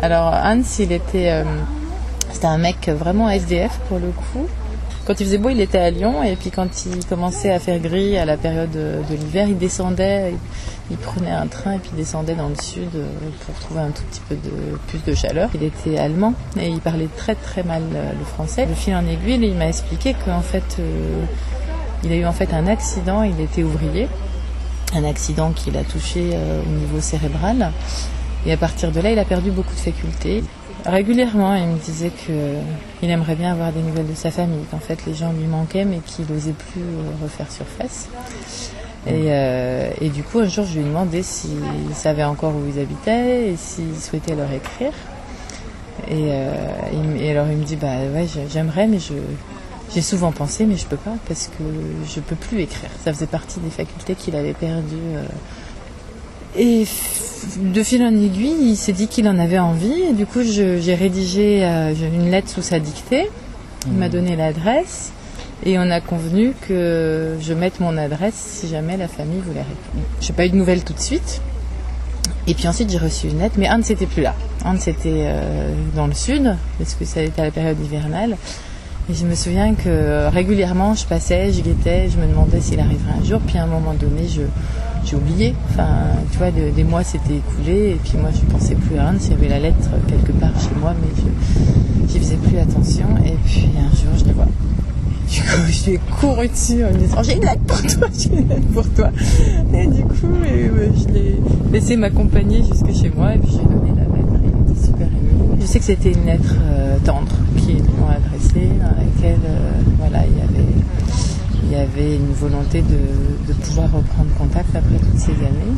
Alors Hans, il était, euh, c'était un mec vraiment SDF pour le coup. Quand il faisait beau, il était à Lyon, et puis quand il commençait à faire gris à la période de, l'hiver, il descendait, il, il prenait un train et puis descendait dans le sud euh, pour trouver un tout petit peu de plus de chaleur. Il était allemand et il parlait très très mal euh, le français. Le fil en aiguille, il m'a expliqué qu'en fait, il a eu en fait un accident. Il était ouvrier, un accident qui l'a touché au niveau cérébral. Et à partir de là, il a perdu beaucoup de facultés. Régulièrement, il me disait qu'il aimerait bien avoir des nouvelles de sa famille, qu'en fait les gens lui manquaient mais qu'il n'osait plus euh, refaire surface. Et, euh, et du coup, un jour, je lui ai demandé s'il savait encore où ils habitaient et s'il souhaitait leur écrire. Et, euh, alors il me dit, bah ouais, j'ai- j'aimerais, mais j'ai souvent pensé, mais je peux pas parce que je peux plus écrire. Ça faisait partie des facultés qu'il avait perdues. Et de fil en aiguille, il s'est dit qu'il en avait envie. Et du coup, j'ai rédigé euh, une lettre sous sa dictée. Il m'a donné l'adresse. Et on a convenu que je mette mon adresse si jamais la famille voulait répondre. J'ai pas eu de nouvelles tout de suite. Et puis ensuite, j'ai reçu une lettre, mais Anne n'était plus là. Anne était euh, dans le sud, parce que ça était à la période hivernale. Et je me souviens que euh, régulièrement, je passais, je guettais, je me demandais s'il arriverait un jour. Puis à un moment donné, je, j'ai oublié. Enfin, tu vois, de- des mois s'étaient écoulés. Et puis moi, je pensais plus à Anne. Il y avait la lettre quelque part chez moi, mais je j'y faisais plus attention. Et puis un jour, je la vois. Du coup, je lui ai couru dessus en lui disant J'ai une lettre pour toi, j'ai une lettre pour toi. Et du coup, je l'ai laissé m'accompagner jusque chez moi et puis j'ai donné la lettre. Il était super ému. Je sais que c'était une lettre euh, tendre qui lui m'ont adressée, dans laquelle euh, voilà, il y avait il y avait une volonté de pouvoir reprendre contact après toutes ces années.